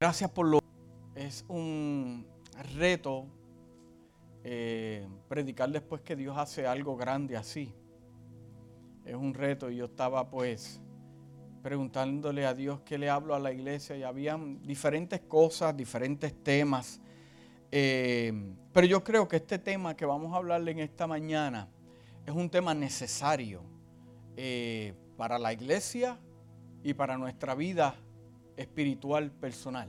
Gracias por lo... Es un reto eh, predicar después que Dios hace algo grande así. Es un reto y yo estaba pues preguntándole a Dios qué le hablo a la iglesia y habían diferentes cosas, diferentes temas. Eh, pero yo creo que este tema que vamos a hablarle en esta mañana es un tema necesario eh, para la iglesia y para nuestra vida espiritual personal.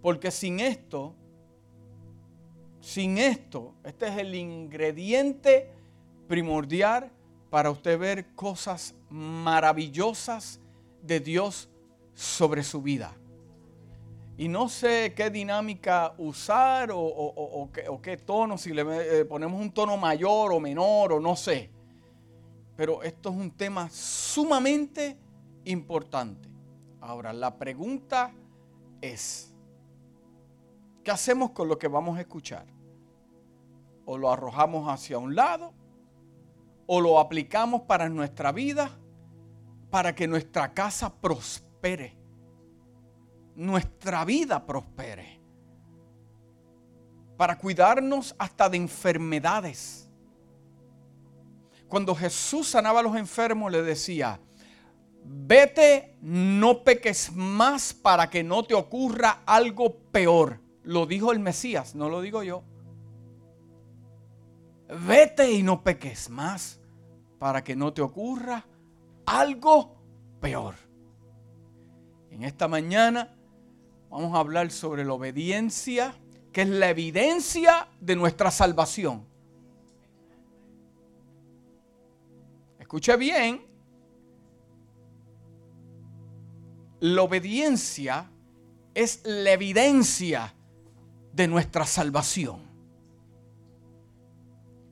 Porque sin esto, sin esto, este es el ingrediente primordial para usted ver cosas maravillosas de Dios sobre su vida. Y no sé qué dinámica usar o, qué, tono, si le eh, ponemos un tono mayor o menor o no sé. Pero esto es un tema sumamente importante. Ahora, la pregunta es, ¿qué hacemos con lo que vamos a escuchar? ¿O lo arrojamos hacia un lado? ¿O lo aplicamos para nuestra vida? Para que nuestra casa prospere. Nuestra vida prospere. Para cuidarnos hasta de enfermedades. Cuando Jesús sanaba a los enfermos le decía, vete, no peques más para que no te ocurra algo peor. Lo dijo el Mesías, no lo digo yo. Vete y no peques más para que no te ocurra algo peor. En esta mañana vamos a hablar sobre la obediencia, que es la evidencia de nuestra salvación. Escuche bien, la obediencia es la evidencia de nuestra salvación.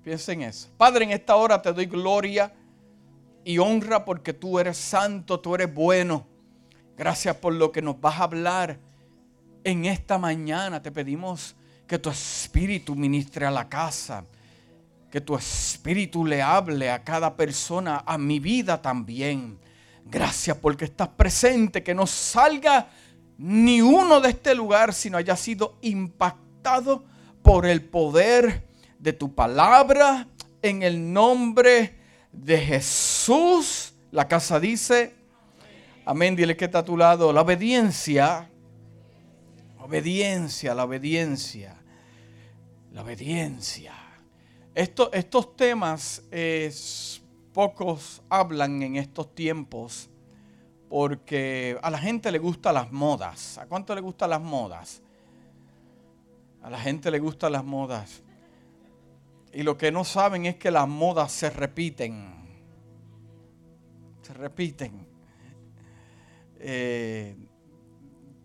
Piensen en eso. Padre, en esta hora te doy gloria y honra porque tú eres santo, tú eres bueno. Gracias por lo que nos vas a hablar en esta mañana. Te pedimos que tu espíritu ministre a la casa, que tu espíritu le hable a cada persona, a mi vida también. Gracias porque estás presente, que no salga ni uno de este lugar sino haya sido impactado por el poder de tu palabra en el nombre de Jesús. La casa dice, amén, dile que está a tu lado, la obediencia, obediencia, la obediencia, la obediencia. estos temas es pocos hablan en estos tiempos porque a la gente le gustan las modas. ¿A cuánto le gustan las modas? A la gente le gustan las modas. Y lo que no saben es que las modas se repiten. Se repiten. Eh,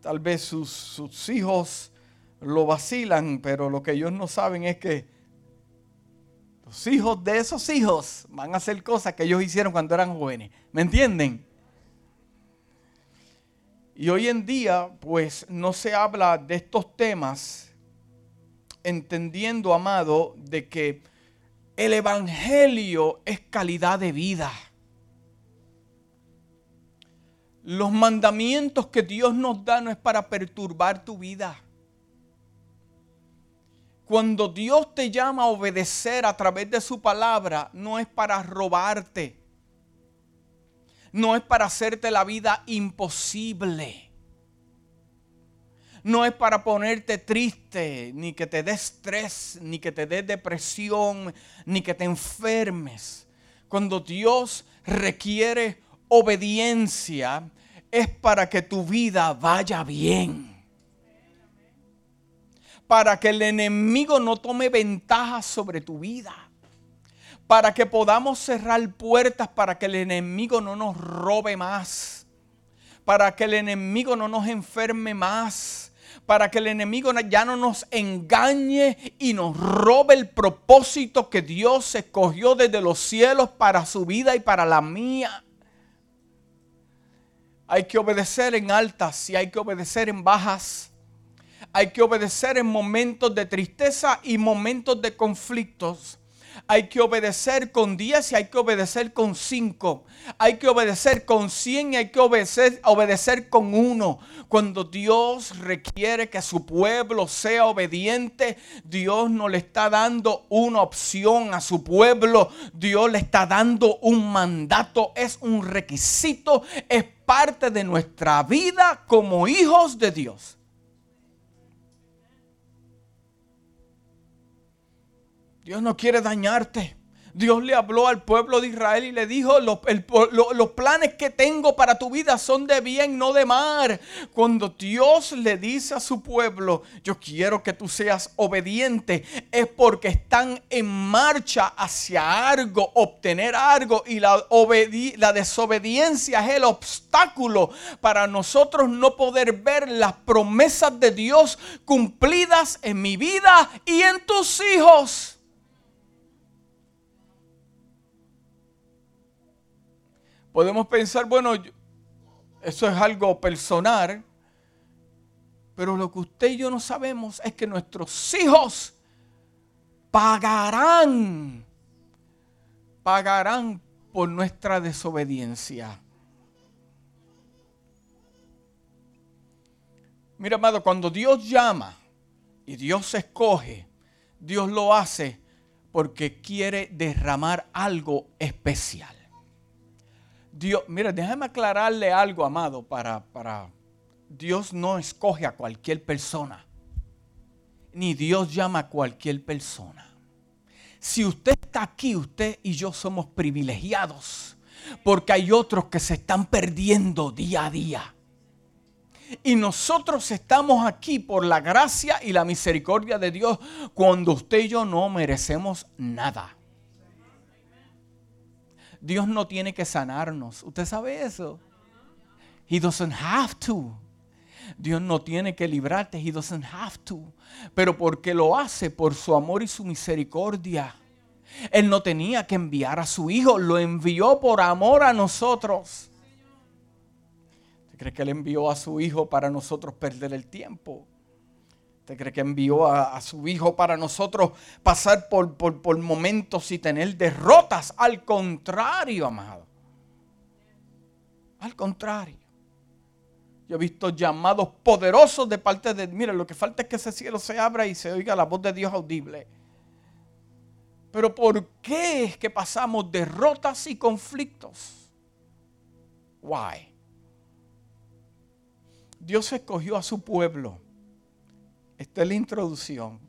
tal vez sus, sus hijos lo vacilan, pero lo que ellos no saben es que los hijos de esos hijos van a hacer cosas que ellos hicieron cuando eran jóvenes. ¿Me entienden? Y hoy en día, pues no se habla de estos temas entendiendo, amado, de que el Evangelio es calidad de vida. Los mandamientos que Dios nos da no es para perturbar tu vida. Cuando Dios te llama a obedecer a través de su palabra, no es para robarte. No es para hacerte la vida imposible. No es para ponerte triste, ni que te dé estrés, ni que te dé depresión, ni que te enfermes. Cuando Dios requiere obediencia, es para que tu vida vaya bien para que el enemigo no tome ventaja sobre tu vida. Para que podamos cerrar puertas para que el enemigo no nos robe más. Para que el enemigo no nos enferme más. Para que el enemigo ya no nos engañe y nos robe el propósito que Dios escogió desde los cielos para su vida y para la mía. Hay que obedecer en altas y hay que obedecer en bajas hay que obedecer en momentos de tristeza y momentos de conflictos. Hay que obedecer con 10 y hay que obedecer con 5. Hay que obedecer con 100 y hay que obedecer, obedecer con 1. Cuando Dios requiere que su pueblo sea obediente, Dios no le está dando una opción a su pueblo. Dios le está dando un mandato. Es un requisito. Es parte de nuestra vida como hijos de Dios. Dios no quiere dañarte. Dios le habló al pueblo de Israel y le dijo, los, planes que tengo para tu vida son de bien, no de mal. Cuando Dios le dice a su pueblo, yo quiero que tú seas obediente, es porque están en marcha hacia algo, obtener algo, y la desobediencia es el obstáculo para nosotros no poder ver las promesas de Dios cumplidas en mi vida y en tus hijos. Podemos pensar, bueno, eso es algo personal, pero lo que usted y yo no sabemos es que nuestros hijos pagarán, pagarán por nuestra desobediencia. Mira, amado, cuando Dios llama y Dios escoge, Dios lo hace porque quiere derramar algo especial. Dios, mira, déjame aclararle algo, amado, para, para, Dios no escoge a cualquier persona, ni Dios llama a cualquier persona. Si usted está aquí, usted y yo somos privilegiados, porque hay otros que se están perdiendo día a día. Y nosotros estamos aquí por la gracia y la misericordia de Dios cuando usted y yo no merecemos nada. Dios no tiene que sanarnos. ¿Usted sabe eso? He doesn't have to. Dios no tiene que librarte. He doesn't have to. Pero porque lo hace por su amor y su misericordia. Él no tenía que enviar a su hijo. Lo envió por amor a nosotros. ¿Usted cree que él envió a su hijo para nosotros perder el tiempo? ¿Usted cree que envió a, su Hijo para nosotros pasar por, por, momentos y tener derrotas? Al contrario, amado. Al contrario. Yo he visto llamados poderosos de parte de... Mira, lo que falta es que ese cielo se abra y se oiga la voz de Dios audible. Pero ¿por qué es que pasamos derrotas y conflictos? Why? Dios escogió a su pueblo esta es la introducción.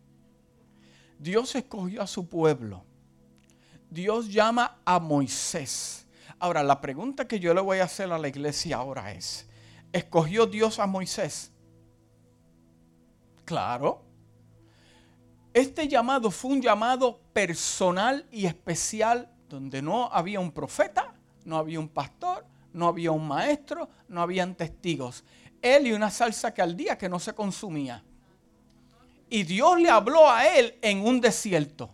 Dios escogió a su pueblo. Dios llama a Moisés. Ahora, la pregunta que yo le voy a hacer a la iglesia ahora es, ¿escogió Dios a Moisés? Claro. Este llamado fue un llamado personal y especial donde no había un profeta, no había un pastor, no había un maestro, no habían testigos. Él y una salsa que al día que no se consumía. Y Dios le habló a él en un desierto.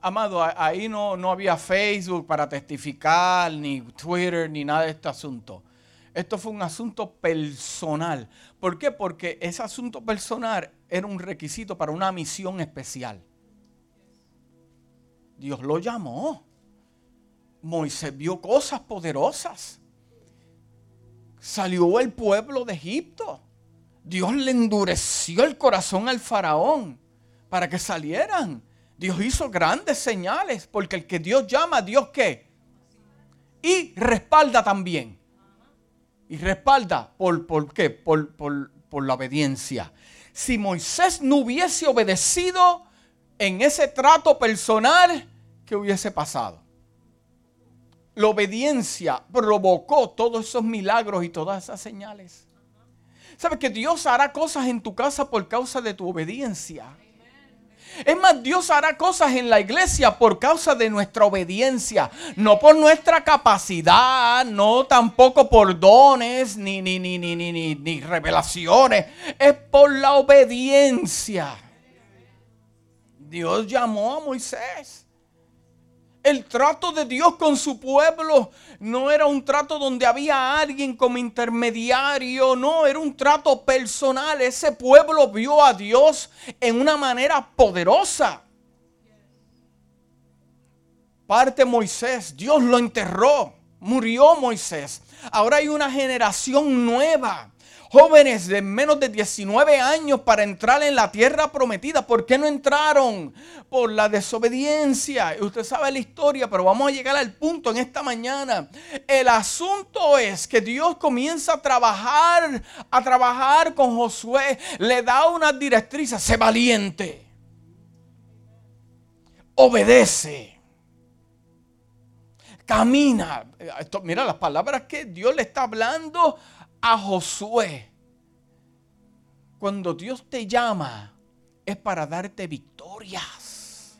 Amado, ahí no, no había Facebook para testificar, ni Twitter, ni nada de este asunto. Esto fue un asunto personal. ¿Por qué? Porque ese asunto personal era un requisito para una misión especial. Dios lo llamó. Moisés vio cosas poderosas salió el pueblo de Egipto. Dios le endureció el corazón al faraón para que salieran. Dios hizo grandes señales, porque el que Dios llama, Dios qué? Y respalda también. Y respalda por, por qué? Por, por la obediencia. Si Moisés no hubiese obedecido en ese trato personal, ¿qué hubiese pasado? La obediencia provocó todos esos milagros y todas esas señales. ¿Sabes que Dios hará cosas en tu casa por causa de tu obediencia? Es más, Dios hará cosas en la iglesia por causa de nuestra obediencia, no por nuestra capacidad, no tampoco por dones ni, ni, ni, ni, ni, ni revelaciones, es por la obediencia. Dios llamó a Moisés El trato de Dios con su pueblo no era un trato donde había alguien como intermediario, no, era un trato personal. Ese pueblo vio a Dios en una manera poderosa. Parte Moisés, Dios lo enterró, murió Moisés. Ahora hay una generación nueva jóvenes de menos de 19 años para entrar en la tierra prometida. ¿Por qué no entraron? Por la desobediencia. Usted sabe la historia, pero vamos a llegar al punto en esta mañana. El asunto es que Dios comienza a trabajar, a trabajar con Josué. Le da unas directrices, sé valiente. Obedece. Camina. mira las palabras que Dios le está hablando a Josué. Cuando Dios te llama es para darte victorias.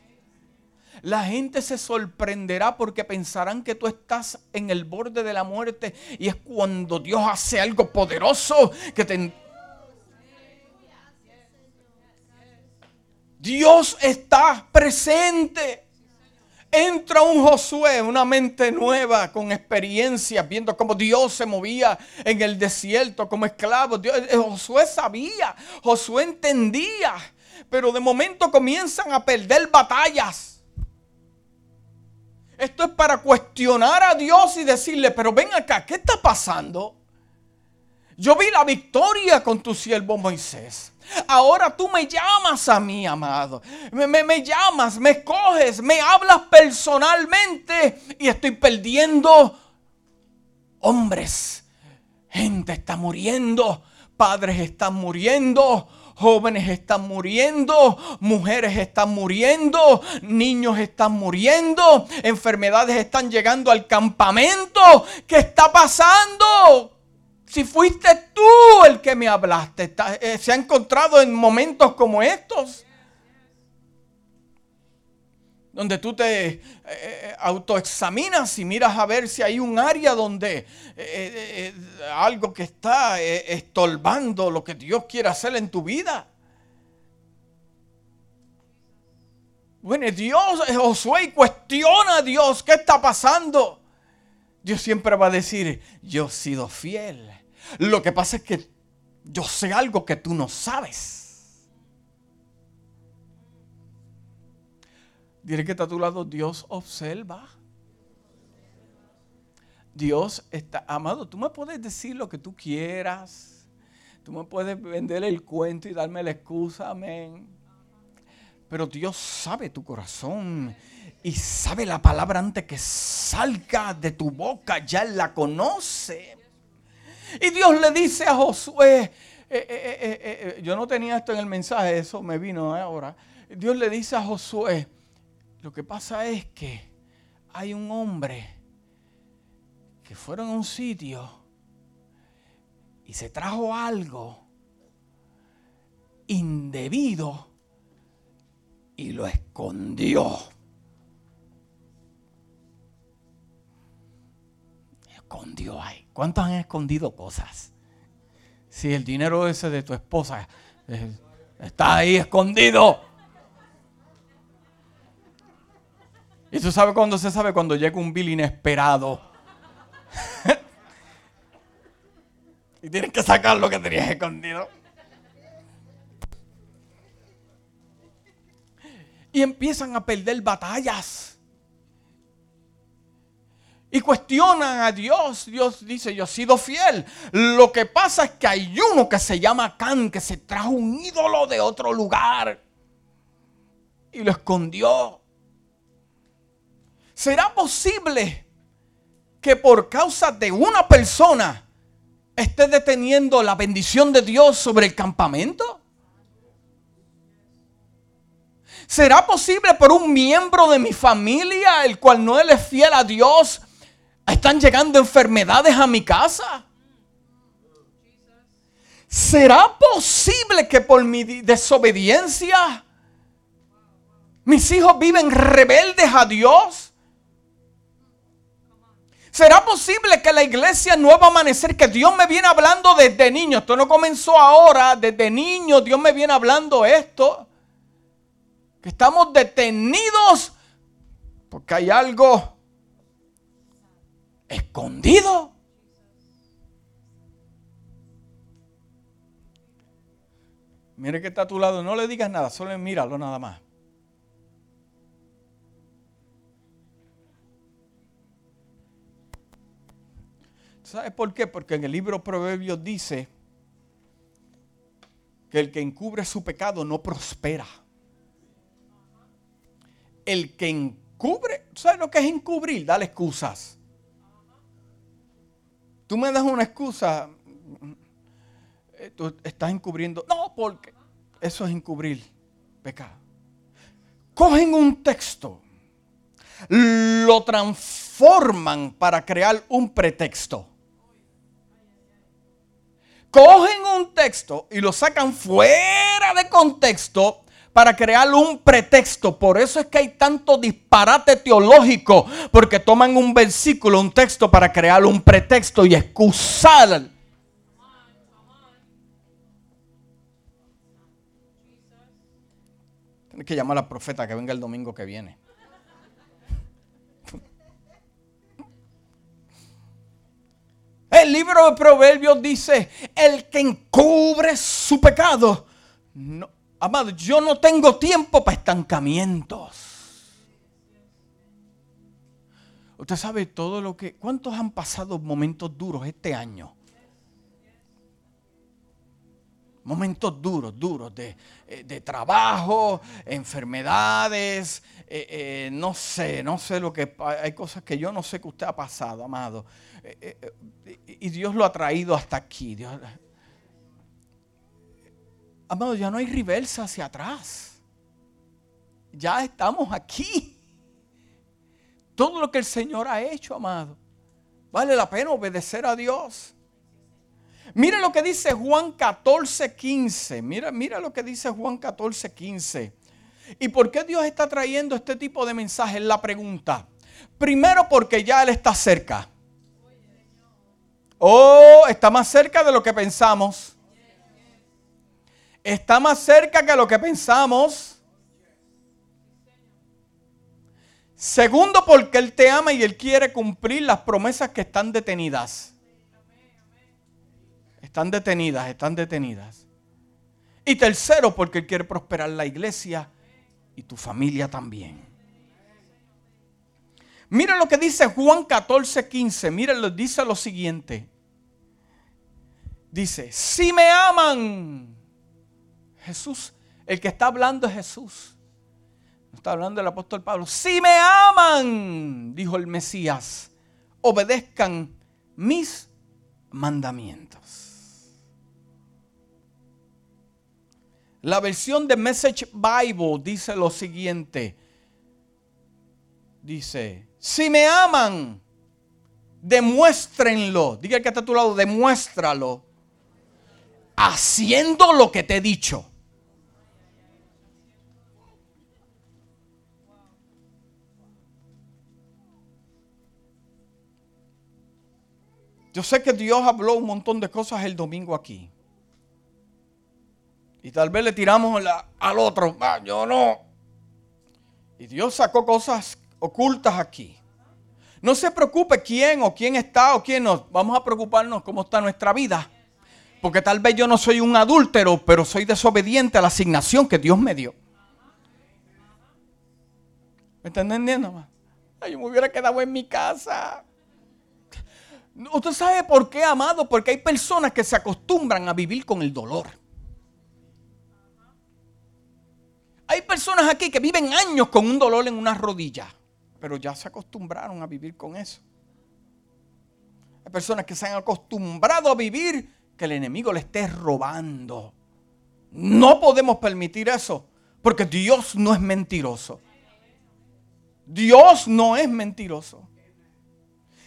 La gente se sorprenderá porque pensarán que tú estás en el borde de la muerte y es cuando Dios hace algo poderoso que te... Dios está presente entra un Josué, una mente nueva, con experiencia, viendo cómo Dios se movía en el desierto como esclavo. Dios, eh, Josué sabía, Josué entendía, pero de momento comienzan a perder batallas. Esto es para cuestionar a Dios y decirle, pero ven acá, ¿qué está pasando? Yo vi la victoria con tu siervo Moisés. Ahora tú me llamas a mí, amado. Me, me, llamas, me escoges, me hablas personalmente y estoy perdiendo hombres. Gente está muriendo, padres están muriendo, jóvenes están muriendo, mujeres están muriendo, niños están muriendo, enfermedades están llegando al campamento. ¿Qué está pasando? Si fuiste tú el que me hablaste, eh, se ha encontrado en momentos como estos. Donde tú te eh, eh, autoexaminas y miras a ver si hay un área donde algo que está estorbando lo que Dios quiere hacer en tu vida. Bueno, Dios, Josué cuestiona a Dios, ¿qué está pasando? Dios siempre va a decir, yo he sido fiel. Lo que pasa es que yo sé algo que tú no sabes. Diré que está a tu lado, Dios observa. Dios está, amado, tú me puedes decir lo que tú quieras. Tú me puedes vender el cuento y darme la excusa, amén. Pero Dios sabe tu corazón y sabe la palabra antes que salga de tu boca, ya la conoce. Y Dios le dice a Josué, eh, eh, eh, yo no tenía esto en el mensaje, eso me vino ahora. Dios le dice a Josué, lo que pasa es que hay un hombre que fueron a un sitio y se trajo algo indebido y lo escondió. Escondió ahí. ¿Cuántos han escondido cosas? Si el dinero ese de tu esposa eh, está ahí escondido. Y tú sabes cuándo se sabe cuando llega un bill inesperado. y tienes que sacar lo que tenías escondido. Y empiezan a perder batallas y cuestionan a Dios. Dios dice, yo he sido fiel. Lo que pasa es que hay uno que se llama Can, que se trajo un ídolo de otro lugar y lo escondió. ¿Será posible que por causa de una persona esté deteniendo la bendición de Dios sobre el campamento? ¿Será posible por un miembro de mi familia, el cual no es fiel a Dios, están llegando enfermedades a mi casa. ¿Será posible que por mi desobediencia mis hijos viven rebeldes a Dios? ¿Será posible que la iglesia Nuevo Amanecer, que Dios me viene hablando desde niño, esto no comenzó ahora, desde niño Dios me viene hablando esto, que estamos detenidos Porque hay algo escondido. Mire que está a tu lado, no le digas nada, solo míralo nada más. ¿Sabes por qué? Porque en el libro Proverbios dice que el que encubre su pecado no prospera. El que encubre, ¿sabes lo que es encubrir? Dale excusas. Tú me das una excusa, eh, tú estás encubriendo. No, porque eso es encubrir pecado. Cogen un texto, lo transforman para crear un pretexto cogen un texto y lo sacan fuera de contexto para crear un pretexto. Por eso es que hay tanto disparate teológico, porque toman un versículo, un texto para crear un pretexto y excusar. Tienes que llamar al profeta que venga el domingo que viene. El libro de Proverbios dice, el que encubre su pecado. No, amado, yo no tengo tiempo para estancamientos. Usted sabe todo lo que... ¿Cuántos han pasado momentos duros este año? Momentos duros, duros de, eh, trabajo, enfermedades, eh, eh, no sé, no sé lo que... Hay cosas que yo no sé que usted ha pasado, amado. y Dios lo ha traído hasta aquí. Amado, ya no hay reversa hacia atrás. Ya estamos aquí. Todo lo que el Señor ha hecho, amado. Vale la pena obedecer a Dios. Mira lo que dice Juan 14, 15. Mira, mira lo que dice Juan 14, 15. ¿Y por qué Dios está trayendo este tipo de mensajes? La pregunta. Primero porque ya Él está cerca. Oh, está más cerca de lo que pensamos. Está más cerca que lo que pensamos. Segundo, porque Él te ama y Él quiere cumplir las promesas que están detenidas. Están detenidas, están detenidas. Y tercero, porque Él quiere prosperar la iglesia y tu familia también. Mira lo que dice Juan 14, 15. Mira, dice lo siguiente. Dice, si me aman, Jesús, el que está hablando es Jesús. No está hablando el apóstol Pablo. Si me aman, dijo el Mesías, obedezcan mis mandamientos. La versión de Message Bible dice lo siguiente. Dice, si me aman, demuéstrenlo. Diga que está a tu lado, demuéstralo. Haciendo lo que te he dicho. Yo sé que Dios habló un montón de cosas el domingo aquí. Y tal vez le tiramos al otro, ah, yo no. Y Dios sacó cosas ocultas aquí. No se preocupe quién o quién está o quién no. Vamos a preocuparnos cómo está nuestra vida. Porque tal vez yo no soy un adúltero, pero soy desobediente a la asignación que Dios me dio. ¿Me está entendiendo? Ay, yo me hubiera quedado en mi casa. ¿Usted sabe por qué, amado? Porque hay personas que se acostumbran a vivir con el dolor. Hay personas aquí que viven años con un dolor en una rodilla, pero ya se acostumbraron a vivir con eso. Hay personas que se han acostumbrado a vivir que el enemigo le esté robando. No podemos permitir eso, porque Dios no es mentiroso. Dios no es mentiroso.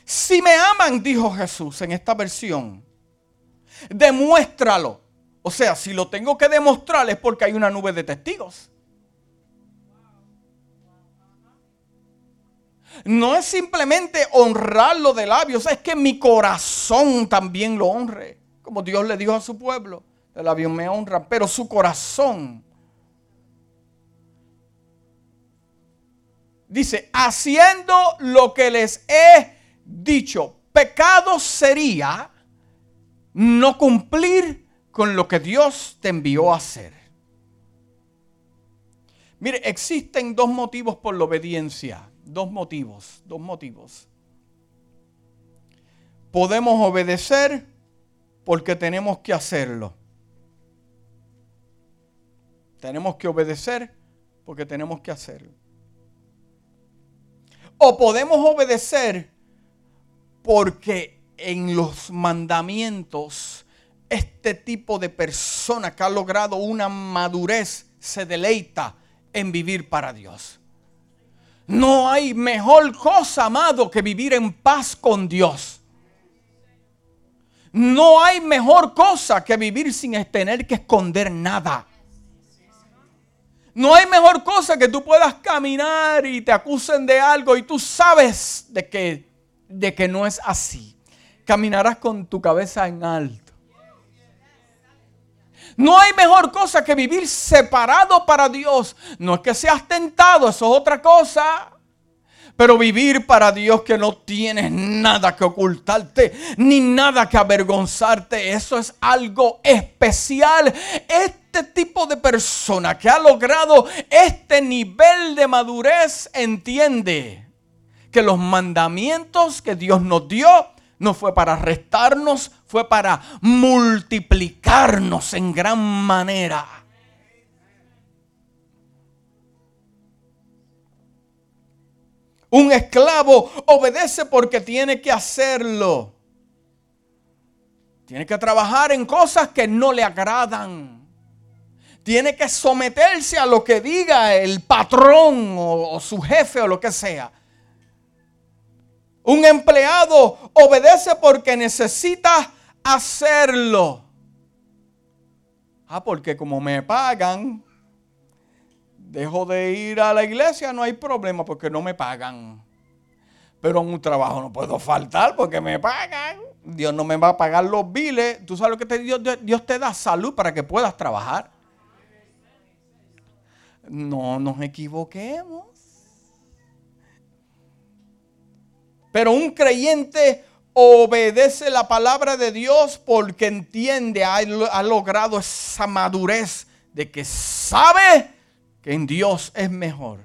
Si me aman, dijo Jesús en esta versión, demuéstralo. O sea, si lo tengo que demostrar es porque hay una nube de testigos. no es simplemente honrarlo de labios, es que mi corazón también lo honre. Como Dios le dijo a su pueblo, de labios me honra, pero su corazón. Dice, haciendo lo que les he dicho. Pecado sería no cumplir con lo que Dios te envió a hacer. Mire, existen dos motivos por la obediencia. Dos motivos, dos motivos. Podemos obedecer porque tenemos que hacerlo. Tenemos que obedecer porque tenemos que hacerlo. O podemos obedecer porque en los mandamientos este tipo de persona que ha logrado una madurez se deleita en vivir para Dios. No hay mejor cosa, amado, que vivir en paz con Dios. No hay mejor cosa que vivir sin tener que esconder nada. No hay mejor cosa que tú puedas caminar y te acusen de algo y tú sabes de que, de que no es así. Caminarás con tu cabeza en alto. No hay mejor cosa que vivir separado para Dios. No es que seas tentado, eso es otra cosa. Pero vivir para Dios que no tienes nada que ocultarte, ni nada que avergonzarte, eso es algo especial. Este tipo de persona que ha logrado este nivel de madurez entiende que los mandamientos que Dios nos dio no fue para restarnos, fue para multiplicarnos en gran manera. Un esclavo obedece porque tiene que hacerlo. Tiene que trabajar en cosas que no le agradan. Tiene que someterse a lo que diga el patrón o, su jefe o lo que sea. Un empleado obedece porque necesita hacerlo. Ah, porque como me pagan, dejo de ir a la iglesia, no hay problema porque no me pagan. Pero en un trabajo no puedo faltar porque me pagan. Dios no me va a pagar los biles. Tú sabes lo que te, Dios, Dios te da salud para que puedas trabajar. No nos equivoquemos. Pero un creyente obedece la palabra de Dios porque entiende, ha, ha, logrado esa madurez de que sabe que en Dios es mejor.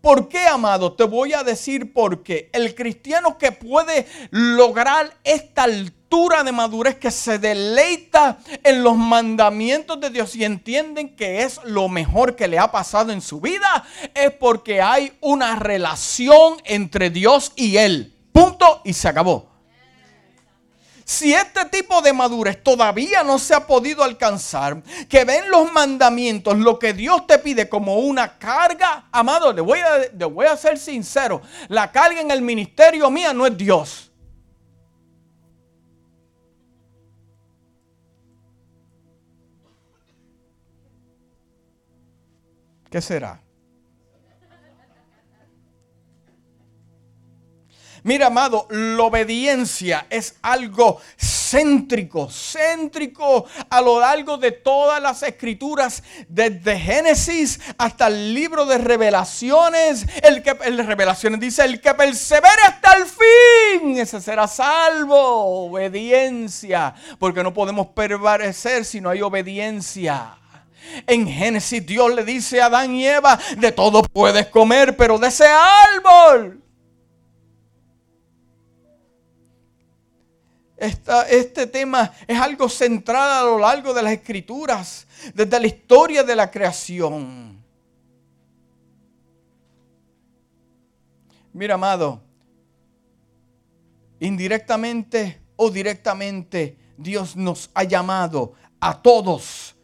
¿Por qué, amado? Te voy a decir por qué. El cristiano que puede lograr esta altura de madurez, que se deleita en los mandamientos de Dios y entienden que es lo mejor que le ha pasado en su vida, es porque hay una relación entre Dios y Él. Punto y se acabó. Si este tipo de madurez todavía no se ha podido alcanzar, que ven los mandamientos, lo que Dios te pide como una carga, amado, le voy a, le voy a ser sincero, la carga en el ministerio mía no es Dios. ¿Qué será? Mira, amado, la obediencia es algo céntrico, céntrico a lo largo de todas las escrituras, desde Génesis hasta el libro de Revelaciones. El que el Revelaciones dice: el que persevere hasta el fin, ese será salvo. Obediencia, porque no podemos permanecer si no hay obediencia. En Génesis Dios le dice a Adán y Eva, de todo puedes comer, pero de ese árbol este tema es algo central a lo largo de las escrituras, desde la historia de la creación. Mira, amado, indirectamente o directamente, Dios nos ha llamado a todos,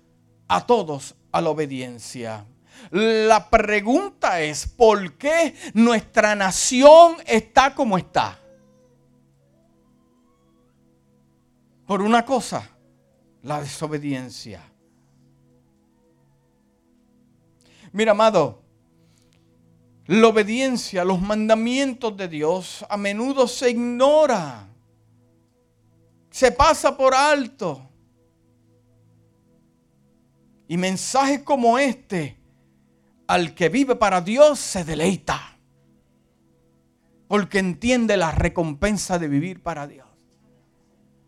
a todos a la obediencia. La pregunta es, ¿por qué nuestra nación está como está? Por una cosa, la desobediencia. Mira, amado, la obediencia, los mandamientos de Dios a menudo se ignora, se pasa por alto. Y mensajes como este, al que vive para Dios, se deleita. porque entiende la recompensa de vivir para Dios.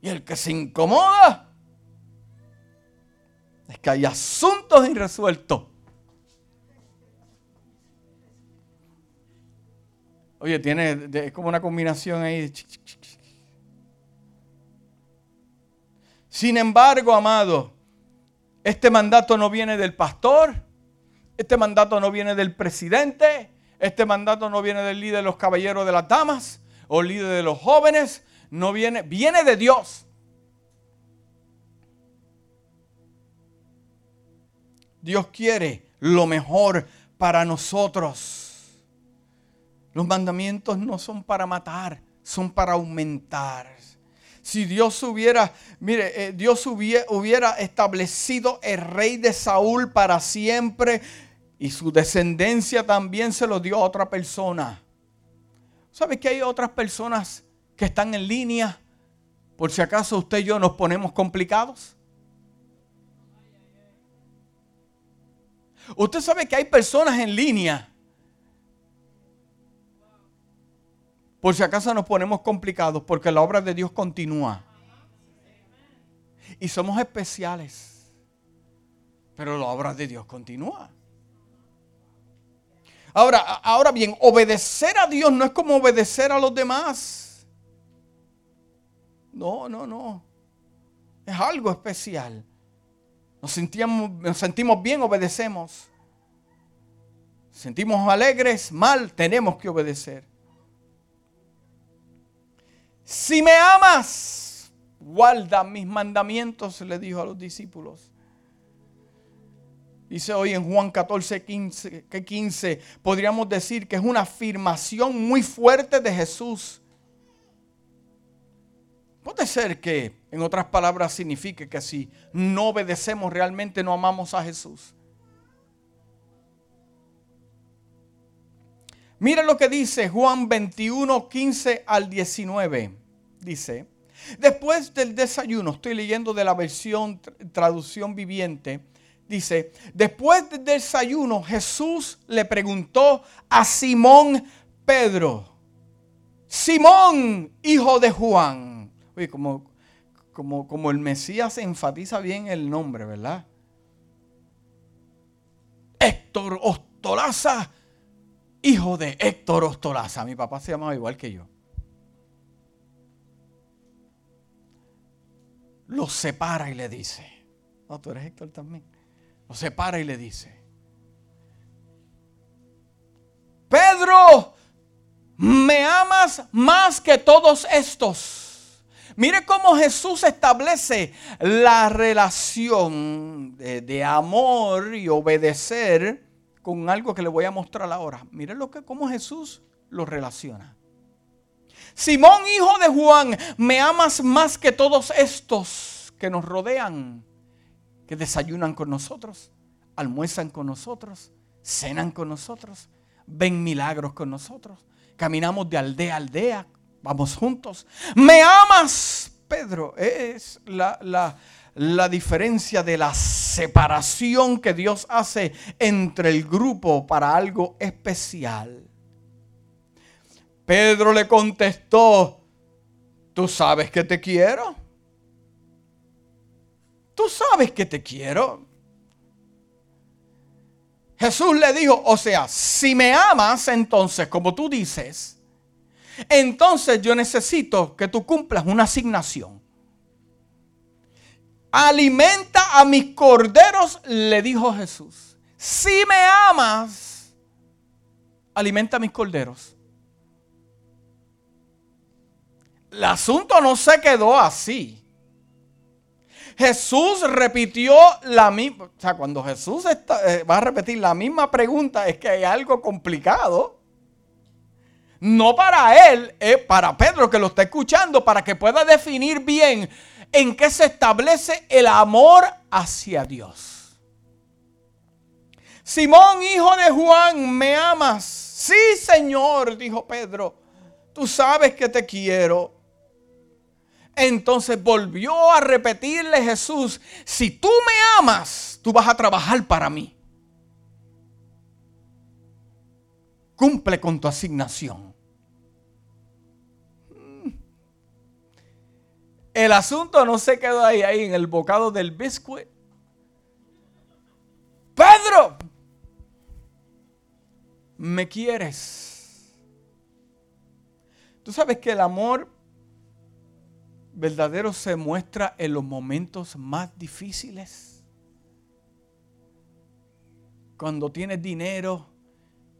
Y el que se incomoda es que hay asuntos irresueltos. Oye, tiene es como una combinación ahí. Sin embargo, amado, este mandato no viene del pastor, este mandato no viene del presidente, este mandato no viene del líder de los caballeros de las damas o líder de los jóvenes, no viene, viene de Dios. Dios quiere lo mejor para nosotros. Los mandamientos no son para matar, son para aumentar. Si Dios hubiera, mire, eh, Dios hubiera, establecido el rey de Saúl para siempre, y su descendencia también se lo dio a otra persona. ¿Sabe que hay otras personas que están en línea? Por si acaso usted y yo nos ponemos complicados. Usted sabe que hay personas en línea. Por si acaso nos ponemos complicados, porque la obra de Dios continúa. Y somos especiales. Pero la obra de Dios continúa. Ahora, ahora bien, obedecer a Dios no es como obedecer a los demás. No, no, no. Es algo especial. Nos, sentíamos, nos sentimos bien, obedecemos. Sentimos alegres, mal, tenemos que obedecer. Si me amas, guarda mis mandamientos, le dijo a los discípulos. Dice hoy en Juan 14, 15, 15, podríamos decir que es una afirmación muy fuerte de Jesús. Puede ser que, en otras palabras, signifique que si no obedecemos realmente no amamos a Jesús. Mira lo que dice Juan 21, 15 al 19. Dice, después del desayuno, estoy leyendo de la versión traducción viviente, dice, después del desayuno Jesús le preguntó a Simón Pedro, Simón, hijo de Juan. Oye, como, como, como el Mesías enfatiza bien el nombre, ¿verdad? Héctor Ostolaza, hijo de Héctor Ostolaza. Mi papá se llamaba igual que yo. Lo separa y le dice, no, tú eres Héctor también lo separa y le dice, Pedro, me amas más que todos estos. Mire cómo Jesús establece la relación de, amor y obedecer con algo que le voy a mostrar ahora. Mire lo que, cómo Jesús lo relaciona. Simón, hijo de Juan, me amas más que todos estos que nos rodean que desayunan con nosotros, almuerzan con nosotros, cenan con nosotros, ven milagros con nosotros, caminamos de aldea a aldea, vamos juntos. Me amas, Pedro, es la, la diferencia de la separación que Dios hace entre el grupo para algo especial. Pedro le contestó, tú sabes que te quiero. Tú sabes que te quiero. Jesús le dijo, o sea, si me amas, entonces, como tú dices, entonces yo necesito que tú cumplas una asignación. Alimenta a mis corderos, le dijo Jesús. Si me amas, alimenta a mis corderos. El asunto no se quedó así. Jesús repitió la misma, o sea, cuando Jesús eh, va a repetir la misma pregunta es que hay algo complicado. No para él, es para Pedro que lo está escuchando, para que pueda definir bien en qué se establece el amor hacia Dios. Simón, hijo de Juan, ¿me amas? Sí, Señor, dijo Pedro. Tú sabes que te quiero. Entonces volvió a repetirle Jesús, si tú me amas, tú vas a trabajar para mí. Cumple con tu asignación. El asunto no se quedó ahí, ahí en el bocado del biscuit. Pedro, ¿me quieres? Tú sabes que el amor verdadero se muestra en los momentos más difíciles. Cuando tienes dinero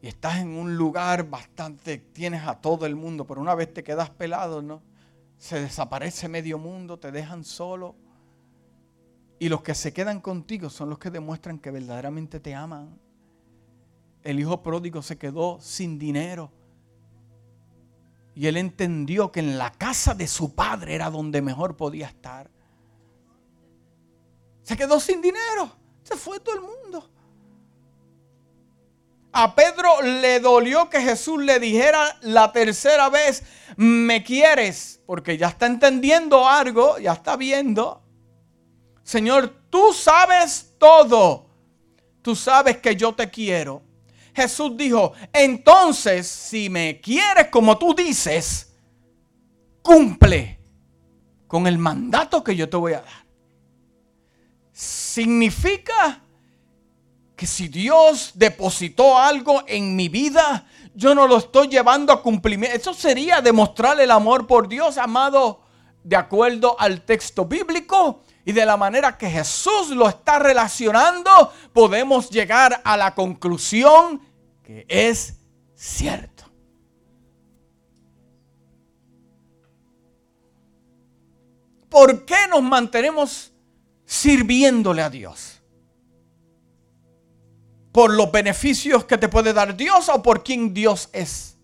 y estás en un lugar bastante, tienes a todo el mundo, pero una vez te quedas pelado, ¿no? Se desaparece medio mundo, te dejan solo. Y los que se quedan contigo son los que demuestran que verdaderamente te aman. El hijo pródigo se quedó sin dinero y él entendió que en la casa de su padre era donde mejor podía estar. Se quedó sin dinero. Se fue todo el mundo. A Pedro le dolió que Jesús le dijera la tercera vez, me quieres, porque ya está entendiendo algo, ya está viendo. Señor, tú sabes todo. Tú sabes que yo te quiero. Jesús dijo, entonces si me quieres como tú dices, cumple con el mandato que yo te voy a dar. Significa que si Dios depositó algo en mi vida, yo no lo estoy llevando a cumplimiento. Eso sería demostrar el amor por Dios, amado, de acuerdo al texto bíblico. Y de la manera que Jesús lo está relacionando, podemos llegar a la conclusión que es cierto. ¿Por qué nos mantenemos sirviéndole a Dios? ¿Por los beneficios que te puede dar Dios o por quién Dios es?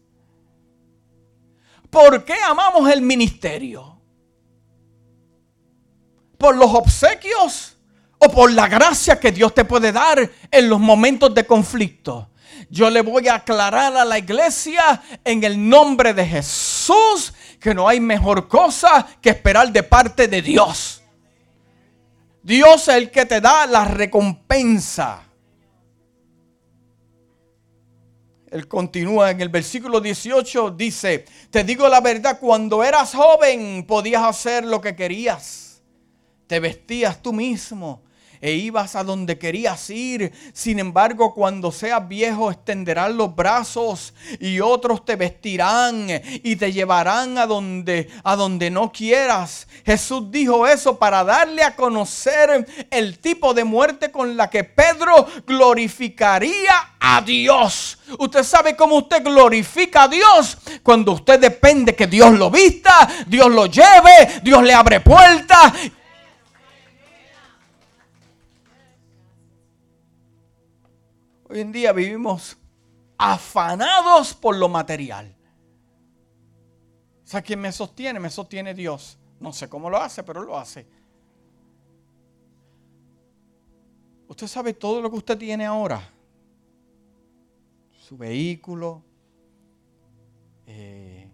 ¿Por qué amamos el ministerio? por los obsequios o por la gracia que Dios te puede dar en los momentos de conflicto. Yo le voy a aclarar a la iglesia en el nombre de Jesús que no hay mejor cosa que esperar de parte de Dios. Dios es el que te da la recompensa. Él continúa en el versículo 18, dice, te digo la verdad, cuando eras joven podías hacer lo que querías. Te vestías tú mismo e ibas a donde querías ir. Sin embargo, cuando seas viejo, extenderás los brazos y otros te vestirán y te llevarán a donde, a donde no quieras. Jesús dijo eso para darle a conocer el tipo de muerte con la que Pedro glorificaría a Dios. Usted sabe cómo usted glorifica a Dios cuando usted depende que Dios lo vista, Dios lo lleve, Dios le abre puertas Hoy en día vivimos afanados por lo material. O sea, quien me sostiene, me sostiene Dios. No sé cómo lo hace, pero lo hace. Usted sabe todo lo que usted tiene ahora. Su vehículo, eh,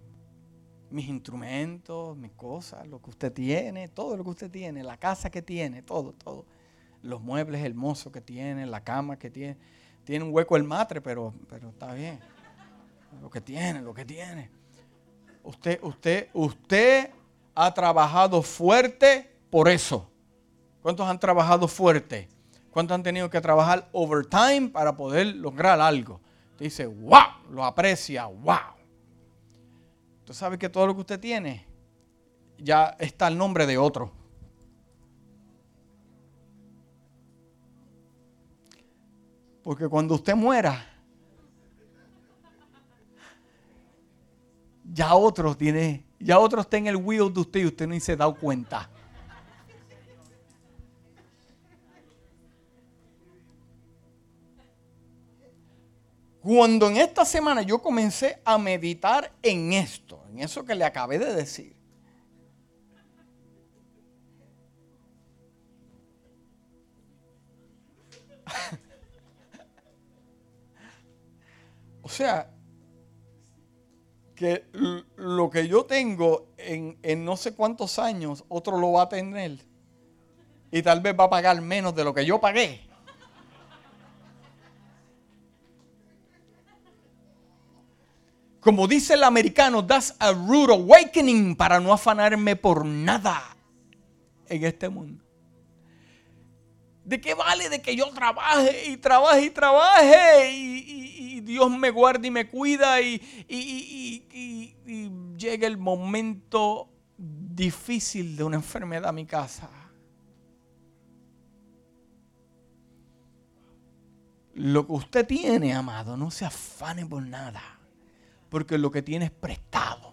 mis instrumentos, mis cosas, lo que usted tiene, todo lo que usted tiene, la casa que tiene, todo, todo. Los muebles hermosos que tiene, la cama que tiene tiene un hueco el matre, pero, pero está bien. Lo que tiene, lo que tiene. Usted, usted, usted ha trabajado fuerte por eso. ¿Cuántos han trabajado fuerte? ¿Cuántos han tenido que trabajar overtime para poder lograr algo? Usted dice, wow, lo aprecia, wow. Usted sabe que todo lo que usted tiene ya está el nombre de otro. Porque cuando usted muera, ya otro tiene, ya otro está en el wheel de usted y usted no se ha dado cuenta. Cuando en esta semana yo comencé a meditar en esto, en eso que le acabé de decir, O sea, que lo que yo tengo en, no sé cuántos años, otro lo va a tener. Y tal vez va a pagar menos de lo que yo pagué. Como dice el americano, that's a rude awakening para no afanarme por nada en este mundo. ¿De qué vale de que yo trabaje y trabaje y trabaje y, Dios me guarde y me cuida y, y, llegue el momento difícil de una enfermedad a mi casa? Lo que usted tiene, amado, no se afane por nada, porque lo que tiene es prestado.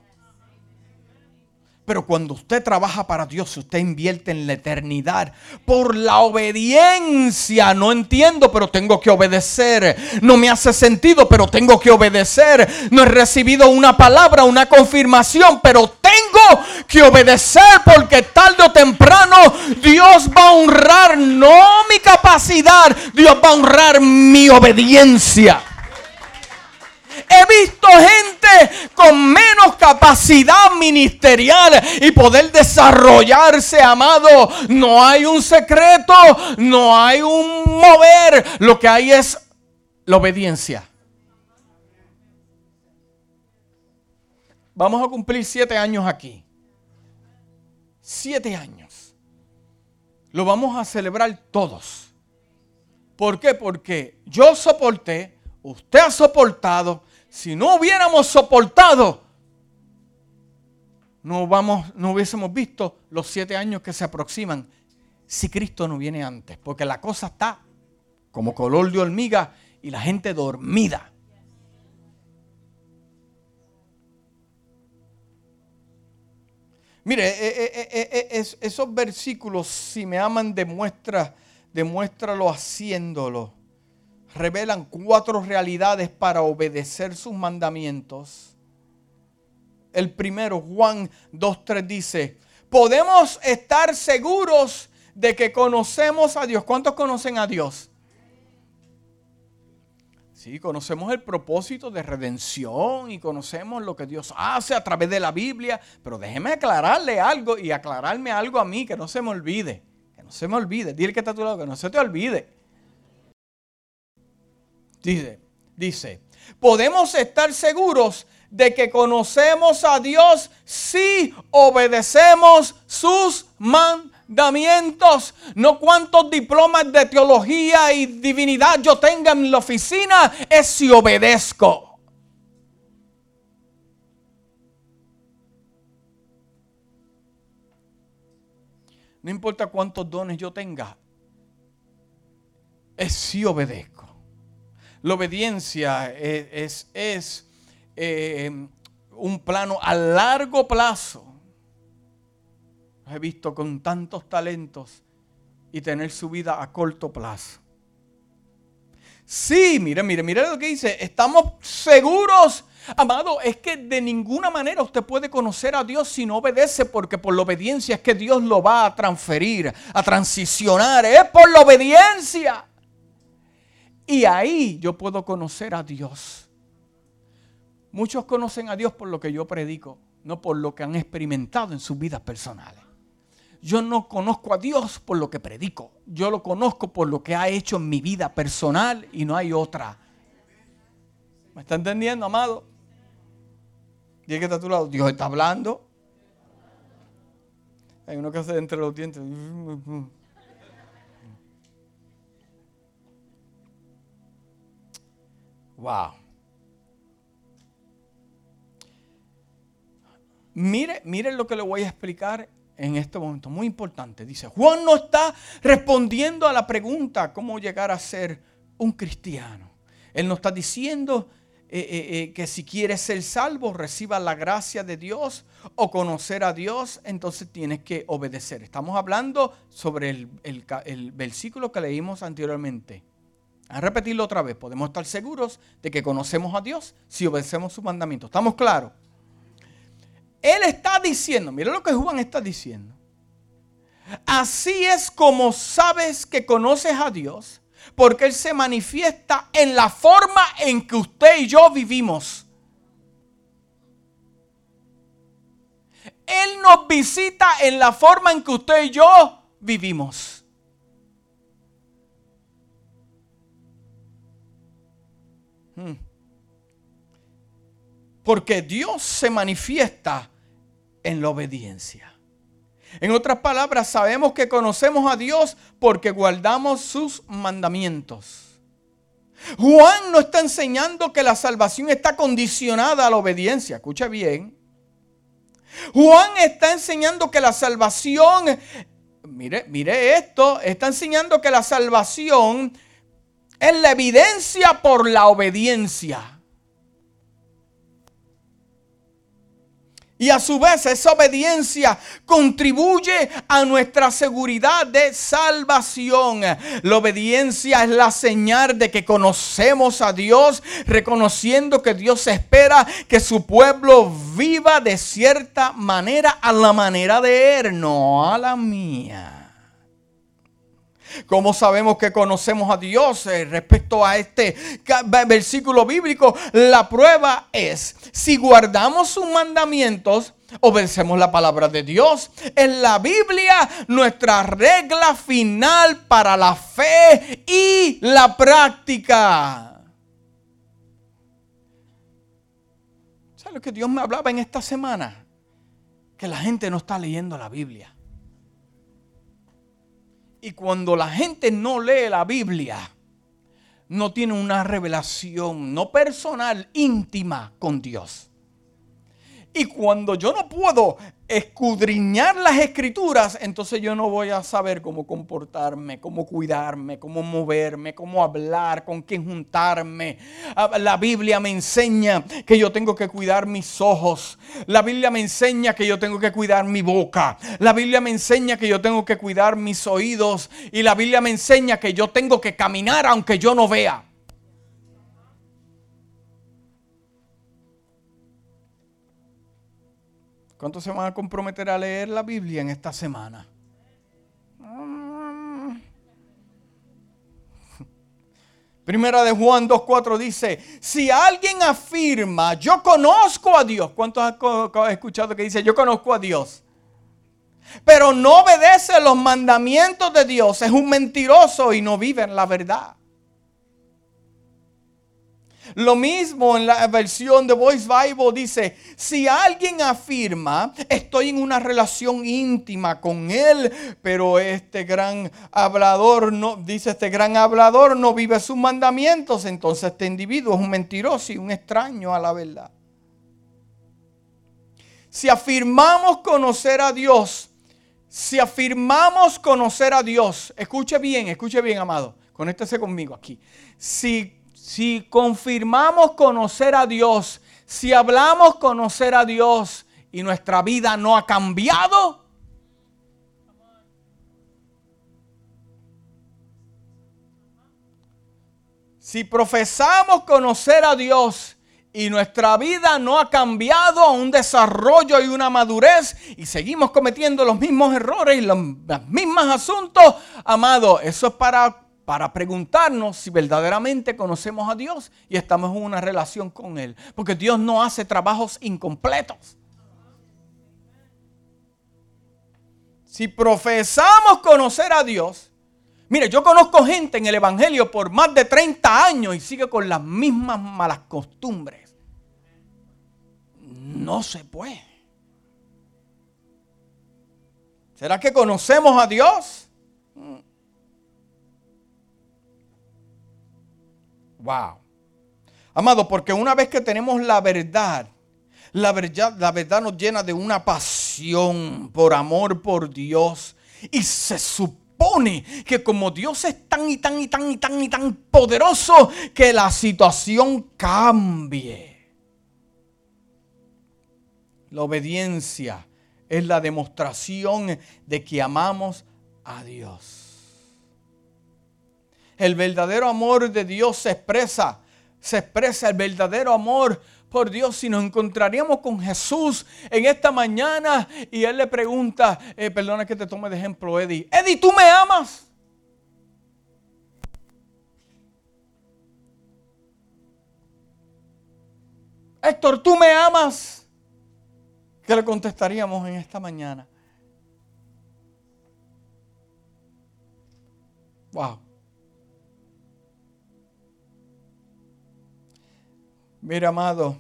Pero cuando usted trabaja para Dios, usted invierte en la eternidad por la obediencia. No entiendo, pero tengo que obedecer. No me hace sentido, pero tengo que obedecer. No he recibido una palabra, una confirmación, pero tengo que obedecer porque tarde o temprano Dios va a honrar no mi capacidad, Dios va a honrar mi obediencia. He visto gente con menos capacidad ministerial y poder desarrollarse, amado. No hay un secreto, no hay un mover. Lo que hay es la obediencia. Vamos a cumplir siete años aquí. Siete años. Lo vamos a celebrar todos. ¿Por qué? Porque yo soporté, usted ha soportado, si no hubiéramos soportado, no, vamos, no hubiésemos visto los siete años que se aproximan si Cristo no viene antes. Porque la cosa está como color de hormiga y la gente dormida. Mire, eh, eh, eh, esos versículos, si me aman, demuestra, demuéstralo haciéndolo revelan cuatro realidades para obedecer sus mandamientos. El primero, Juan 2.3 dice, podemos estar seguros de que conocemos a Dios. ¿Cuántos conocen a Dios? Sí, conocemos el propósito de redención y conocemos lo que Dios hace a través de la Biblia, pero déjeme aclararle algo y aclararme algo a mí que no se me olvide, que no se me olvide. Dile que está a tu lado, que no se te olvide. Dice, dice, podemos estar seguros de que conocemos a Dios si obedecemos sus mandamientos. No cuántos diplomas de teología y divinidad yo tenga en la oficina, es si obedezco. No importa cuántos dones yo tenga, es si obedezco. La obediencia es, eh, un plano a largo plazo. He visto con tantos talentos y tener su vida a corto plazo. Sí, mire, mire, mire lo que dice. Estamos seguros, amado, es que de ninguna manera usted puede conocer a Dios si no obedece, porque por la obediencia es que Dios lo va a transferir, a transicionar. Es por la obediencia. Y ahí yo puedo conocer a Dios. Muchos conocen a Dios por lo que yo predico, no por lo que han experimentado en sus vidas personales. Yo no conozco a Dios por lo que predico. Yo lo conozco por lo que ha hecho en mi vida personal y no hay otra. ¿Me está entendiendo, amado? Dile que está a tu lado. Dios está hablando. Hay uno que hace entre los dientes. Wow. Mire, lo que le voy a explicar en este momento, muy importante. Dice, Juan no está respondiendo a la pregunta cómo llegar a ser un cristiano. Él no está diciendo eh, eh, eh, que si quieres ser salvo, reciba la gracia de Dios o conocer a Dios, entonces tienes que obedecer. Estamos hablando sobre el, el versículo que leímos anteriormente. A repetirlo otra vez, podemos estar seguros de que conocemos a Dios si obedecemos sus mandamientos. ¿Estamos claros? Él está diciendo, mira lo que Juan está diciendo. Así es como sabes que conoces a Dios, porque Él se manifiesta en la forma en que usted y yo vivimos. Él nos visita en la forma en que usted y yo vivimos. Mm. Porque Dios se manifiesta en la obediencia. En otras palabras, sabemos que conocemos a Dios porque guardamos sus mandamientos. Juan no está enseñando que la salvación está condicionada a la obediencia. Escucha bien. Juan está enseñando que la salvación, mire, mire esto, está enseñando que la salvación es la evidencia por la obediencia. Y a su vez esa obediencia contribuye a nuestra seguridad de salvación. La obediencia es la señal de que conocemos a Dios, reconociendo que Dios espera que su pueblo viva de cierta manera a la manera de Él, no a la mía. ¿Cómo sabemos que conocemos a Dios eh, respecto a este versículo bíblico? La prueba es, si guardamos sus mandamientos, obedecemos la palabra de Dios. En la Biblia, nuestra regla final para la fe y la práctica. ¿Sabes lo que Dios me hablaba en esta semana? Que la gente no está leyendo la Biblia. Y cuando la gente no lee la Biblia, no tiene una revelación, no personal, íntima con Dios. Y cuando yo no puedo escudriñar las escrituras, entonces yo no voy a saber cómo comportarme, cómo cuidarme, cómo moverme, cómo hablar, con quién juntarme. Ah, la Biblia me enseña que yo tengo que cuidar mis ojos. La Biblia me enseña que yo tengo que cuidar mi boca. La Biblia me enseña que yo tengo que cuidar mis oídos. Y la Biblia me enseña que yo tengo que caminar aunque yo no vea. ¿Cuántos se van a comprometer a leer la Biblia en esta semana? Primera de Juan 2.4 dice, si alguien afirma, yo conozco a Dios, ¿cuántos han escuchado que dice, yo conozco a Dios? Pero no obedece los mandamientos de Dios, es un mentiroso y no vive en la verdad. Lo mismo en la versión de Voice Bible dice, si alguien afirma, estoy en una relación íntima con él, pero este gran hablador no, dice este gran hablador no vive sus mandamientos, entonces este individuo es un mentiroso y un extraño a la verdad. Si afirmamos conocer a Dios, si afirmamos conocer a Dios, escuche bien, escuche bien, amado, conéctese conmigo aquí. Si si confirmamos conocer a Dios, si hablamos conocer a Dios y nuestra vida no ha cambiado, si profesamos conocer a Dios y nuestra vida no ha cambiado a un desarrollo y una madurez y seguimos cometiendo los mismos errores y los, mismos asuntos, amado, eso es para para preguntarnos si verdaderamente conocemos a Dios y estamos en una relación con Él. Porque Dios no hace trabajos incompletos. Si profesamos conocer a Dios, mire, yo conozco gente en el Evangelio por más de 30 años y sigue con las mismas malas costumbres. No se puede. ¿Será que conocemos a Dios? Wow. Amado, porque una vez que tenemos la verdad, la verdad, la verdad nos llena de una pasión por amor por Dios. Y se supone que como Dios es tan y tan y tan y tan y tan poderoso, que la situación cambie. La obediencia es la demostración de que amamos a Dios. El verdadero amor de Dios se expresa, se expresa el verdadero amor por Dios si nos encontraríamos con Jesús en esta mañana y Él le pregunta, eh, perdona que te tome de ejemplo, Eddie, Eddie, ¿tú me amas? Héctor, ¿tú me amas? ¿Qué le contestaríamos en esta mañana? Wow. Mira, amado,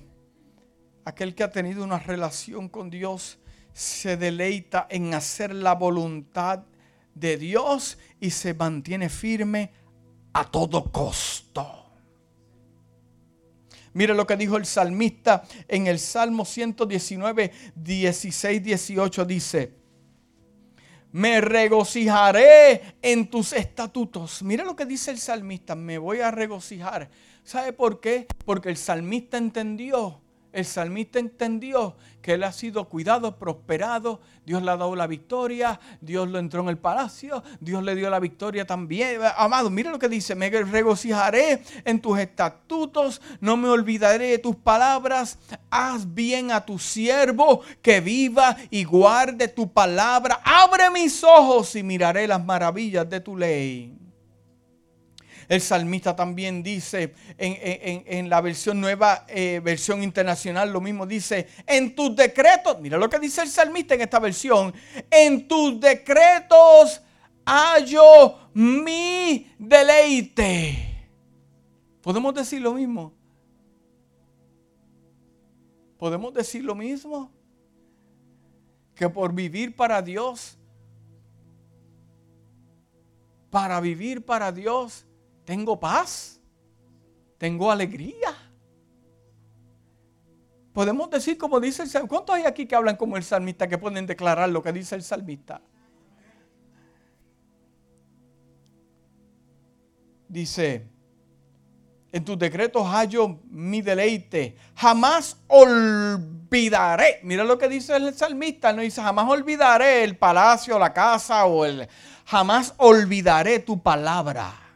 aquel que ha tenido una relación con Dios se deleita en hacer la voluntad de Dios y se mantiene firme a todo costo. Mire lo que dijo el salmista en el Salmo 119, 16, 18. Dice, me regocijaré en tus estatutos. Mira lo que dice el salmista, me voy a regocijar. ¿Sabe por qué? Porque el salmista entendió el salmista entendió que él ha sido cuidado, prosperado, Dios le ha dado la victoria, Dios lo entró en el palacio, Dios le dio la victoria también. Amado, mira lo que dice, me regocijaré en tus estatutos, no me olvidaré de tus palabras, haz bien a tu siervo que viva y guarde tu palabra, abre mis ojos y miraré las maravillas de tu ley. El salmista también dice en, la versión nueva, eh, versión internacional, lo mismo dice, en tus decretos, mira lo que dice el salmista en esta versión, en tus decretos hallo mi deleite. ¿Podemos decir lo mismo? ¿Podemos decir lo mismo? Que por vivir para Dios, para vivir para Dios, tengo paz, tengo alegría. Podemos decir como dice el salmista. ¿Cuántos hay aquí que hablan como el salmista que pueden declarar lo que dice el salmista? Dice, en tus decretos hallo mi deleite. Jamás olvidaré. Mira lo que dice el salmista. No dice, jamás olvidaré el palacio, la casa o el... Jamás olvidaré tu palabra.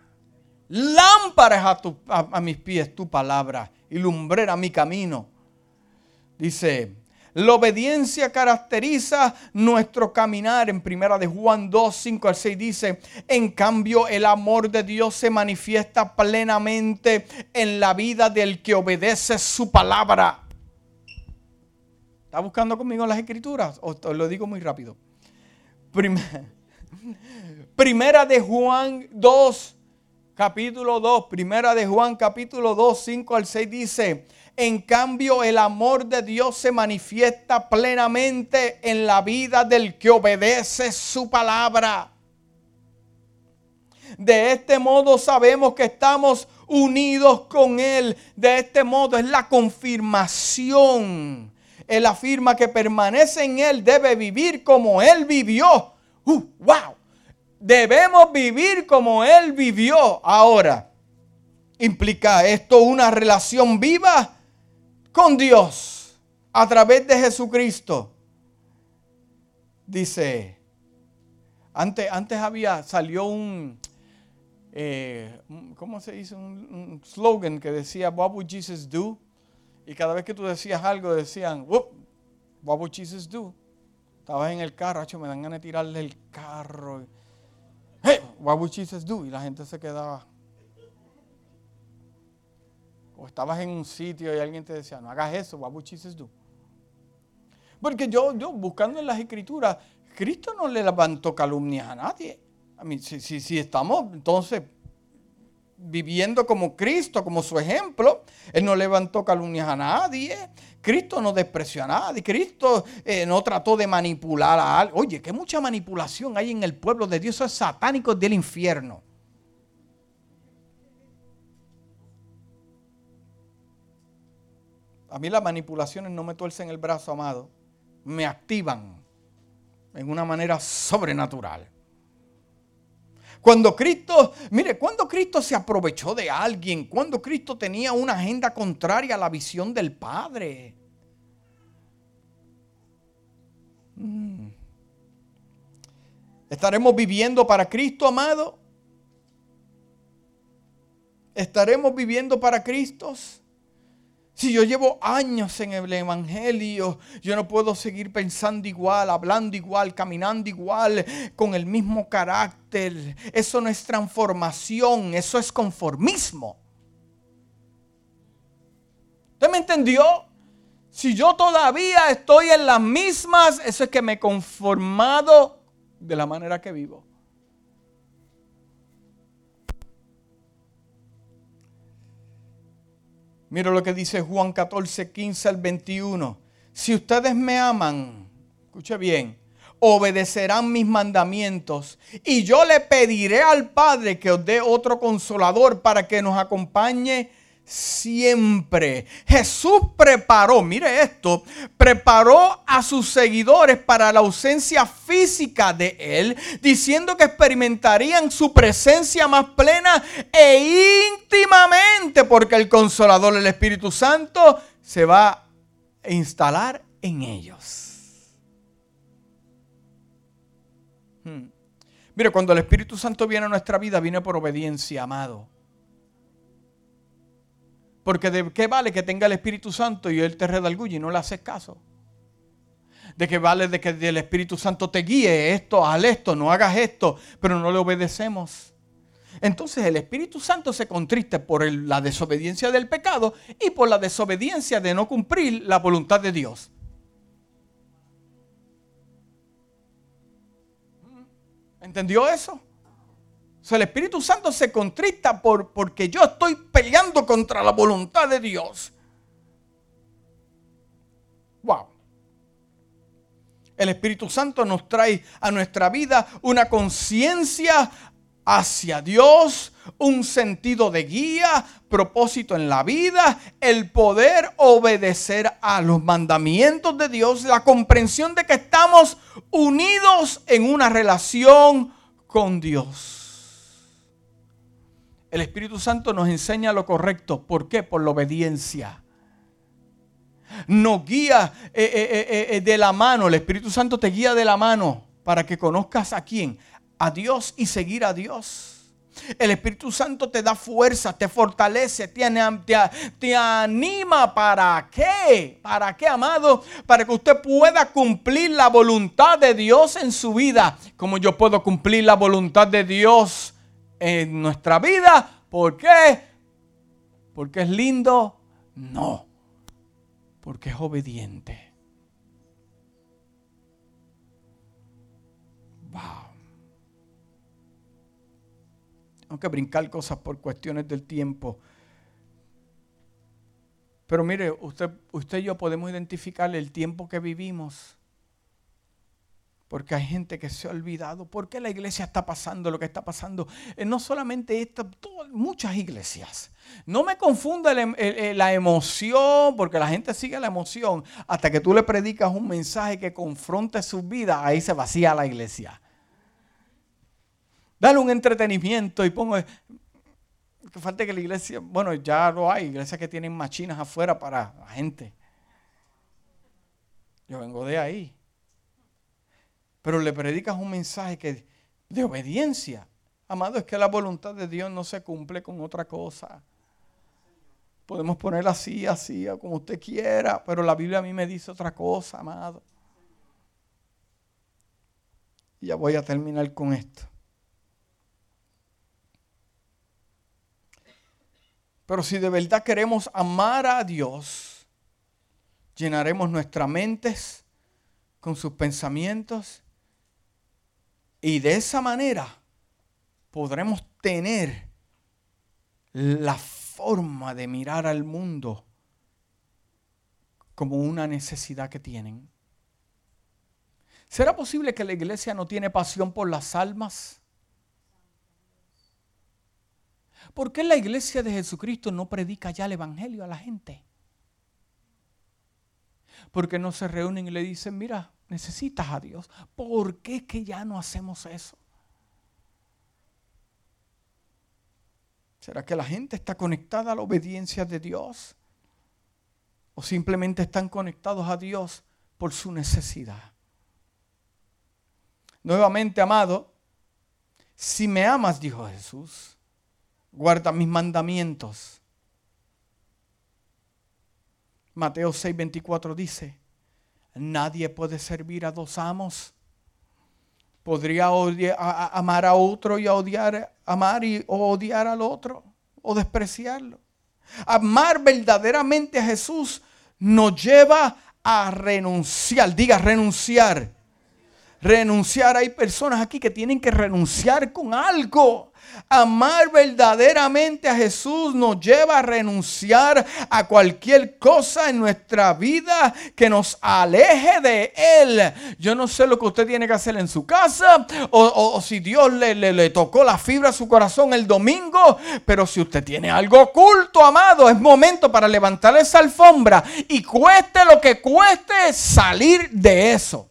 Lámparas a, mis pies tu palabra y lumbrera mi camino. Dice, la obediencia caracteriza nuestro caminar. En primera de Juan 2, 5 al 6 dice, en cambio el amor de Dios se manifiesta plenamente en la vida del que obedece su palabra. ¿Está buscando conmigo las escrituras? ¿O lo digo muy rápido? Primera de Juan 2, capítulo 2, primera de Juan capítulo 2, 5 al 6 dice, en cambio el amor de Dios se manifiesta plenamente en la vida del que obedece su palabra. De este modo sabemos que estamos unidos con Él. De este modo es la confirmación. Él afirma que permanece en Él, debe vivir como Él vivió. Uh, ¡Wow! Debemos vivir como Él vivió. Ahora, ¿implica esto una relación viva con Dios a través de Jesucristo? Dice, antes, antes había, salió un, eh, ¿cómo se dice? Un, slogan que decía, What would Jesus do? Y cada vez que tú decías algo decían, What would Jesus do? Estabas en el carro, me dan ganas de tirarle el carro hey, what would do? Y la gente se quedaba. O estabas en un sitio y alguien te decía, no hagas eso, what would do? Porque yo, yo buscando en las escrituras, Cristo no le levantó calumnias a nadie. A mí, si, si estamos entonces viviendo como Cristo, como su ejemplo. Él no levantó calumnias a nadie. Cristo no despreció a nadie. Cristo eh, no trató de manipular a alguien. Oye, que mucha manipulación hay en el pueblo de Dios. Eso es satánico del infierno. A mí las manipulaciones no me tuercen el brazo, amado. Me activan en una manera sobrenatural. Cuando Cristo, mire, cuando Cristo se aprovechó de alguien, cuando Cristo tenía una agenda contraria a la visión del Padre. Mm. ¿Estaremos viviendo para Cristo, amado? ¿Estaremos viviendo para Cristo? Si yo llevo años en el Evangelio, yo no puedo seguir pensando igual, hablando igual, caminando igual, con el mismo carácter. Eso no es transformación, eso es conformismo. ¿Usted me entendió? Si yo todavía estoy en las mismas, eso es que me he conformado de la manera que vivo. Mira lo que dice Juan 14, 15 al 21. Si ustedes me aman, escuche bien, obedecerán mis mandamientos. Y yo le pediré al Padre que os dé otro consolador para que nos acompañe siempre. Jesús preparó, mire esto, preparó a sus seguidores para la ausencia física de Él, diciendo que experimentarían su presencia más plena e íntimamente, porque el consolador, el Espíritu Santo, se va a instalar en ellos. Hmm. Mire, cuando el Espíritu Santo viene a nuestra vida, viene por obediencia, amado. Porque de qué vale que tenga el Espíritu Santo y Él te redarguye y no le haces caso. De qué vale de que el Espíritu Santo te guíe esto, haz esto, no hagas esto, pero no le obedecemos. Entonces el Espíritu Santo se contriste por la desobediencia del pecado y por la desobediencia de no cumplir la voluntad de Dios. ¿Entendió eso? El Espíritu Santo se contrista por, porque yo estoy peleando contra la voluntad de Dios. Wow. El Espíritu Santo nos trae a nuestra vida una conciencia hacia Dios, un sentido de guía, propósito en la vida, el poder obedecer a los mandamientos de Dios, la comprensión de que estamos unidos en una relación con Dios. El Espíritu Santo nos enseña lo correcto. ¿Por qué? Por la obediencia. Nos guía eh, eh, eh, de la mano. El Espíritu Santo te guía de la mano para que conozcas a quién. A Dios y seguir a Dios. El Espíritu Santo te da fuerza, te fortalece, te, te, anima. ¿Para qué? ¿Para qué, amado? Para que usted pueda cumplir la voluntad de Dios en su vida. Como yo puedo cumplir la voluntad de Dios en nuestra vida. ¿Por qué? ¿Porque es lindo? No. Porque es obediente. Wow. Tengo que brincar cosas por cuestiones del tiempo. Pero mire, usted, usted y yo podemos identificar el tiempo que vivimos porque hay gente que se ha olvidado. ¿Por qué la iglesia está pasando lo que está pasando? Eh, no solamente esta, muchas iglesias. No me confunda em, la emoción, porque la gente sigue la emoción. Hasta que tú le predicas un mensaje que confronte su vida, ahí se vacía la iglesia. Dale un entretenimiento y pongo... Que falta que la iglesia, bueno, ya lo hay, iglesias que tienen machinas afuera para la gente. Yo vengo de ahí pero le predicas un mensaje que, de obediencia. Amado, es que la voluntad de Dios no se cumple con otra cosa. Podemos poner así, así, como usted quiera, pero la Biblia a mí me dice otra cosa, amado. Y ya voy a terminar con esto. Pero si de verdad queremos amar a Dios, llenaremos nuestras mentes con sus pensamientos y de esa manera podremos tener la forma de mirar al mundo como una necesidad que tienen. ¿Será posible que la iglesia no tiene pasión por las almas? ¿Por qué la iglesia de Jesucristo no predica ya el Evangelio a la gente? Porque no se reúnen y le dicen, mira, necesitas a Dios. ¿Por qué es que ya no hacemos eso? ¿Será que la gente está conectada a la obediencia de Dios? ¿O simplemente están conectados a Dios por su necesidad? Nuevamente, amado, si me amas, dijo Jesús, guarda mis mandamientos. Mateo 6:24 dice, Nadie puede servir a dos amos. Podría amar a otro y odiar, amar y odiar al otro o despreciarlo. Amar verdaderamente a Jesús nos lleva a renunciar. Diga renunciar. Renunciar, hay personas aquí que tienen que renunciar con algo. Amar verdaderamente a Jesús nos lleva a renunciar a cualquier cosa en nuestra vida que nos aleje de Él. Yo no sé lo que usted tiene que hacer en su casa o, si Dios le, le, tocó la fibra a su corazón el domingo, pero si usted tiene algo oculto, amado, es momento para levantar esa alfombra y cueste lo que cueste salir de eso.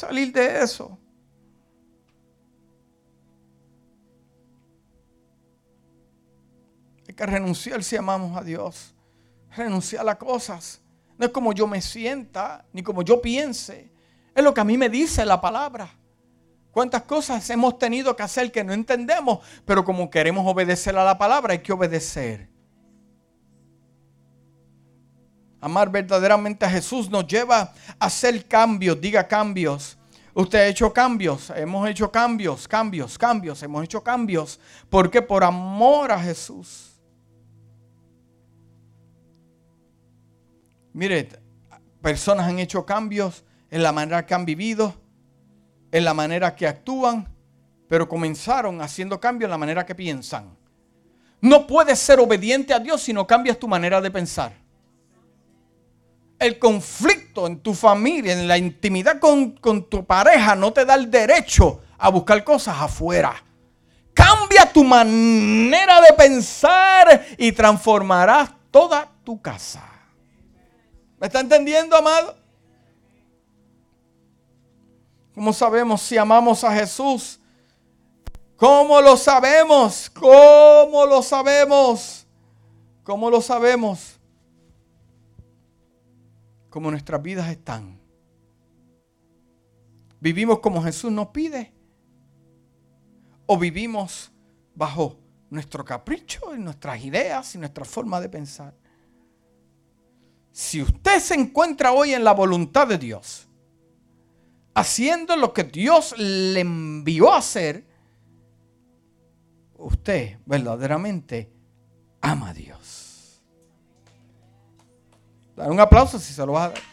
Salir de eso. Hay que renunciar si amamos a Dios. Renunciar a cosas. No es como yo me sienta, ni como yo piense. Es lo que a mí me dice la palabra. ¿Cuántas cosas hemos tenido que hacer que no entendemos? Pero como queremos obedecer a la palabra, hay que obedecer. Amar verdaderamente a Jesús nos lleva a hacer cambios, diga cambios. Usted ha hecho cambios, hemos hecho cambios, cambios, cambios, hemos hecho cambios. porque Por amor a Jesús. Mire, personas han hecho cambios en la manera que han vivido, en la manera que actúan, pero comenzaron haciendo cambios en la manera que piensan. No puedes ser obediente a Dios si no cambias tu manera de pensar el conflicto en tu familia, en la intimidad con, tu pareja, no te da el derecho a buscar cosas afuera. Cambia tu manera de pensar y transformarás toda tu casa. ¿Me está entendiendo, amado? ¿Cómo sabemos si amamos a Jesús? ¿Cómo lo sabemos? ¿Cómo lo sabemos? ¿Cómo lo sabemos? Como nuestras vidas están. ¿Vivimos como Jesús nos pide? ¿O vivimos bajo nuestro capricho y nuestras ideas y nuestra forma de pensar? Si usted se encuentra hoy en la voluntad de Dios, haciendo lo que Dios le envió a hacer, usted verdaderamente ama a Dios un aplauso si se lo vas a dar.